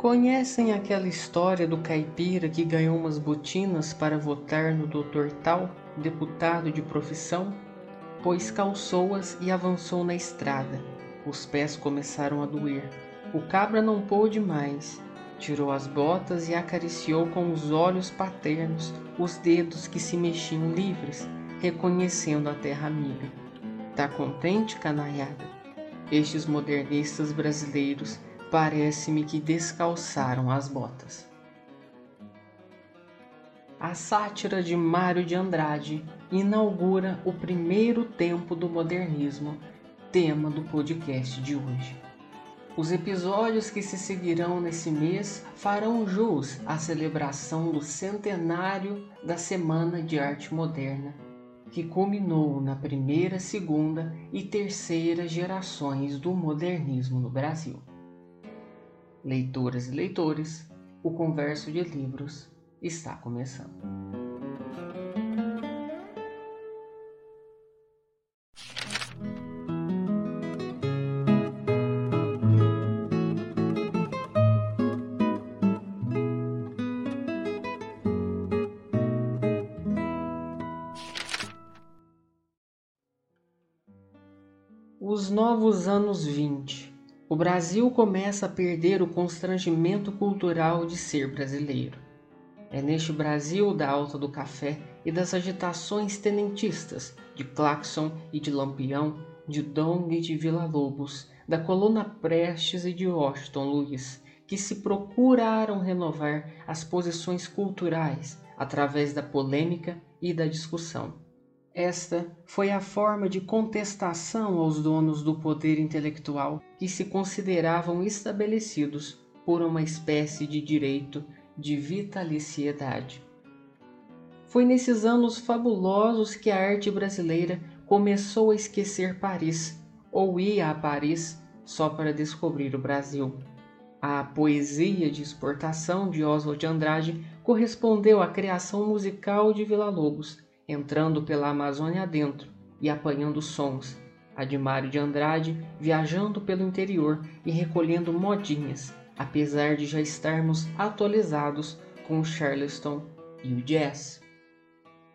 Conhecem aquela história do caipira que ganhou umas botinas para votar no doutor Tal, deputado de profissão? Pois calçou-as e avançou na estrada. Os pés começaram a doer. O cabra não pôde mais. Tirou as botas e acariciou com os olhos paternos os dedos que se mexiam livres, reconhecendo a terra amiga. Tá contente, canaiada? Estes modernistas brasileiros parece-me que descalçaram as botas. A sátira de Mário de Andrade inaugura o primeiro tempo do modernismo, tema do podcast de hoje. Os episódios que se seguirão nesse mês farão jus à celebração do centenário da Semana de Arte Moderna, que culminou na primeira, segunda e terceira gerações do modernismo no Brasil leitoras e leitores, o Converso de Livros está começando. Os novos anos 20 o Brasil começa a perder o constrangimento cultural de ser brasileiro. É neste Brasil da alta do café e das agitações tenentistas, de claxon e de lampião, de Dong e de Vila Lobos, da coluna Prestes e de Washington Luiz, que se procuraram renovar as posições culturais através da polêmica e da discussão. Esta foi a forma de contestação aos donos do poder intelectual que se consideravam estabelecidos por uma espécie de direito de vitaliciedade. Foi nesses anos fabulosos que a arte brasileira começou a esquecer Paris, ou ia a Paris só para descobrir o Brasil. A poesia de exportação de Oswald de Andrade correspondeu à criação musical de Vila Lobos entrando pela Amazônia adentro e apanhando sons, a de Andrade viajando pelo interior e recolhendo modinhas, apesar de já estarmos atualizados com o Charleston e o jazz.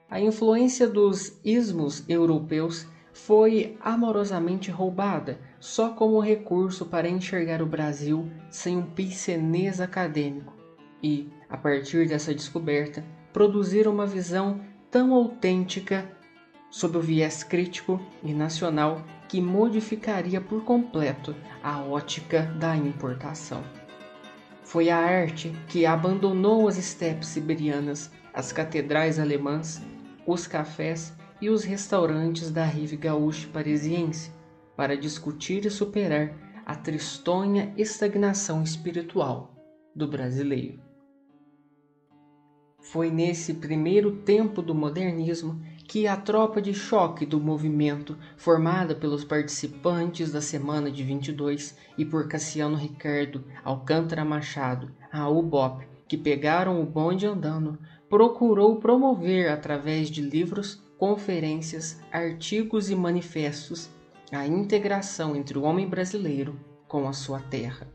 A influência dos ismos europeus foi amorosamente roubada só como recurso para enxergar o Brasil sem um piscenês acadêmico e, a partir dessa descoberta, produzir uma visão tão autêntica sob o viés crítico e nacional que modificaria por completo a ótica da importação. Foi a arte que abandonou as estepes siberianas, as catedrais alemãs, os cafés e os restaurantes da rive gaúcha parisiense para discutir e superar a tristonha estagnação espiritual do brasileiro. Foi nesse primeiro tempo do modernismo que a tropa de choque do movimento, formada pelos participantes da Semana de 22 e por Cassiano Ricardo, Alcântara Machado, Raul Bop, que pegaram o bonde andando, procurou promover através de livros, conferências, artigos e manifestos a integração entre o homem brasileiro com a sua terra.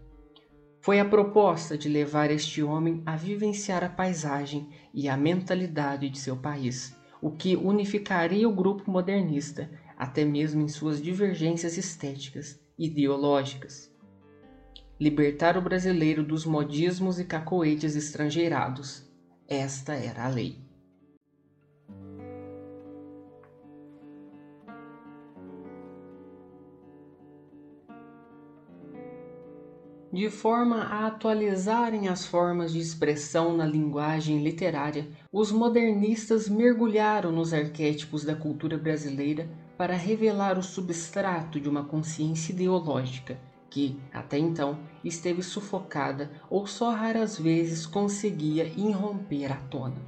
Foi a proposta de levar este homem a vivenciar a paisagem e a mentalidade de seu país, o que unificaria o grupo modernista, até mesmo em suas divergências estéticas e ideológicas. Libertar o brasileiro dos modismos e cacoetes estrangeirados. Esta era a lei. De forma a atualizarem as formas de expressão na linguagem literária, os modernistas mergulharam nos arquétipos da cultura brasileira para revelar o substrato de uma consciência ideológica que, até então, esteve sufocada ou só raras vezes conseguia irromper à tona.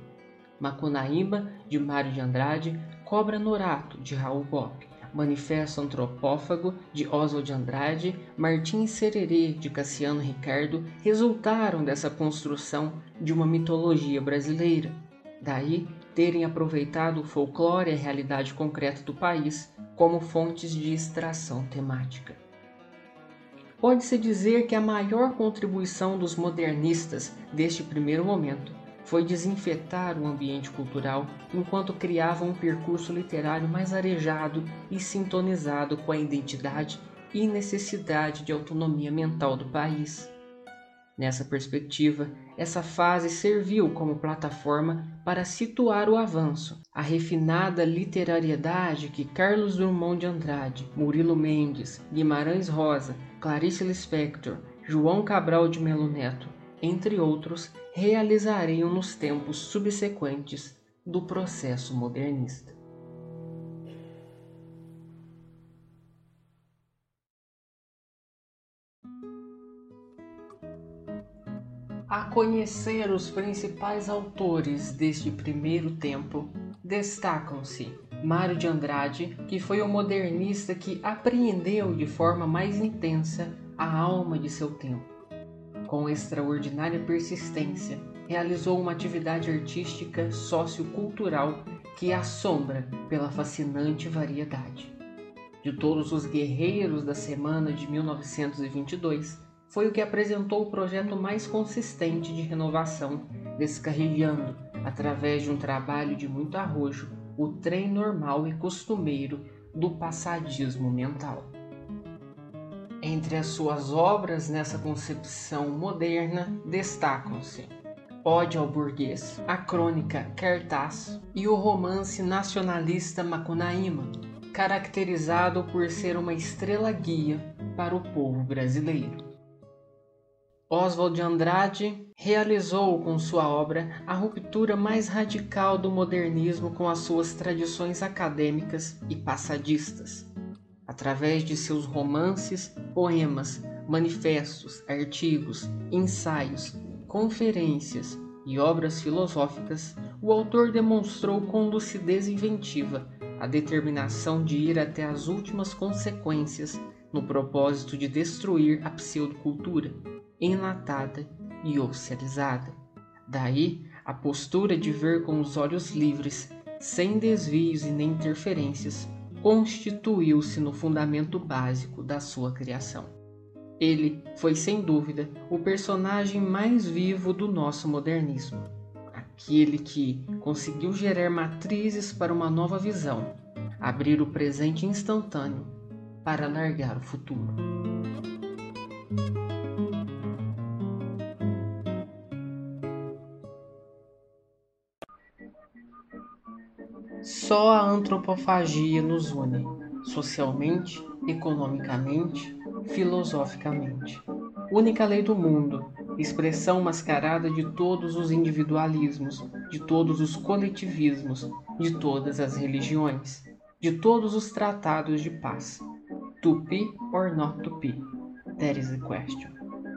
Macunaíba, de Mário de Andrade, Cobra Norato, de Raul Bopp, Manifesto Antropófago, de Oswald de Andrade, Martim Sererê, de Cassiano Ricardo, resultaram dessa construção de uma mitologia brasileira. Daí terem aproveitado o folclore e a realidade concreta do país como fontes de extração temática. Pode-se dizer que a maior contribuição dos modernistas deste primeiro momento foi desinfetar o ambiente cultural enquanto criavam um percurso literário mais arejado e sintonizado com a identidade e necessidade de autonomia mental do país. Nessa perspectiva, essa fase serviu como plataforma para situar o avanço, a refinada literariedade que Carlos Drummond de Andrade, Murilo Mendes, Guimarães Rosa, Clarice Lispector, João Cabral de Melo Neto, entre outros, realizariam nos tempos subsequentes do processo modernista. A conhecer os principais autores deste primeiro tempo, destacam-se Mário de Andrade, que foi o modernista que apreendeu de forma mais intensa a alma de seu tempo. Com extraordinária persistência, realizou uma atividade artística sociocultural que assombra pela fascinante variedade. De todos os guerreiros da semana de 1922, foi o que apresentou o projeto mais consistente de renovação, descarrilhando, através de um trabalho de muito arrojo, o trem normal e costumeiro do passadismo mental. Entre as suas obras nessa concepção moderna destacam-se Ode ao Burguês, a Crônica Cartaz e o romance nacionalista Macunaíma, caracterizado por ser uma estrela guia para o povo brasileiro. Oswald de Andrade realizou com sua obra a ruptura mais radical do modernismo com as suas tradições acadêmicas e passadistas. Através de seus romances, poemas, manifestos, artigos, ensaios, conferências e obras filosóficas, o autor demonstrou com lucidez inventiva a determinação de ir até as últimas consequências no propósito de destruir a pseudocultura enlatada e oficializada. Daí a postura de ver com os olhos livres, sem desvios e nem interferências, constituiu-se no fundamento básico da sua criação. Ele foi, sem dúvida, o personagem mais vivo do nosso modernismo, aquele que conseguiu gerar matrizes para uma nova visão, abrir o presente instantâneo para largar o futuro. Só a antropofagia nos une, socialmente, economicamente, filosoficamente. Única lei do mundo, expressão mascarada de todos os individualismos, de todos os coletivismos, de todas as religiões, de todos os tratados de paz. Be or not be? That is the question.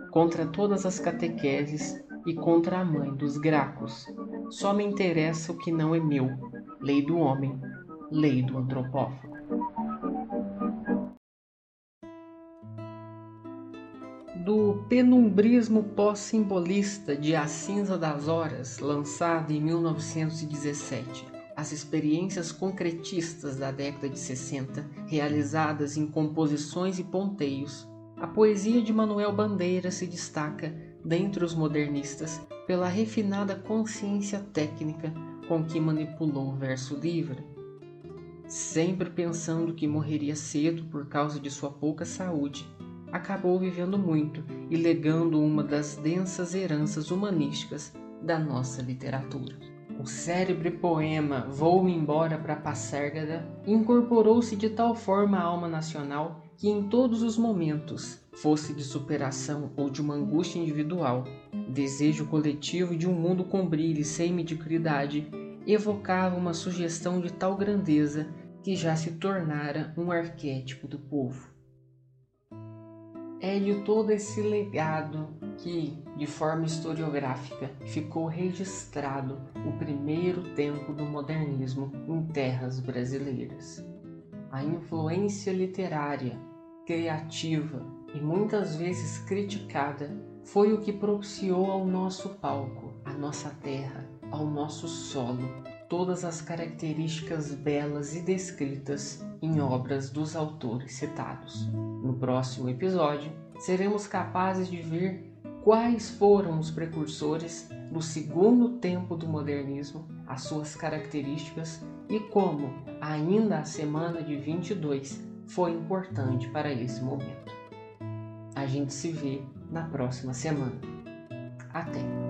Contra todas as catequeses e contra a mãe dos gracos. Só me interessa o que não é meu, lei do homem, lei do antropófago. Do penumbrismo pós-simbolista de A Cinza das Horas, lançado em 1917, as experiências concretistas da década de 60, realizadas em composições e ponteios, a poesia de Manuel Bandeira se destaca, dentre os modernistas, pela refinada consciência técnica com que manipulou o verso livre. Sempre pensando que morreria cedo por causa de sua pouca saúde, acabou vivendo muito e legando uma das densas heranças humanísticas da nossa literatura. O célebre poema Vou-me embora para Passárgada incorporou-se de tal forma à alma nacional que em todos os momentos, fosse de superação ou de uma angústia individual, desejo coletivo de um mundo com brilho e sem mediocridade, evocava uma sugestão de tal grandeza que já se tornara um arquétipo do povo. É de todo esse legado que, de forma historiográfica, ficou registrado o primeiro tempo do modernismo em terras brasileiras. A influência literária, criativa e muitas vezes criticada foi o que propiciou ao nosso palco, à nossa terra, ao nosso solo, todas as características belas e descritas em obras dos autores citados. No próximo episódio, seremos capazes de ver quais foram os precursores do segundo tempo do modernismo, as suas características e como ainda a semana de 22 foi importante para esse momento. A gente se vê na próxima semana. Até!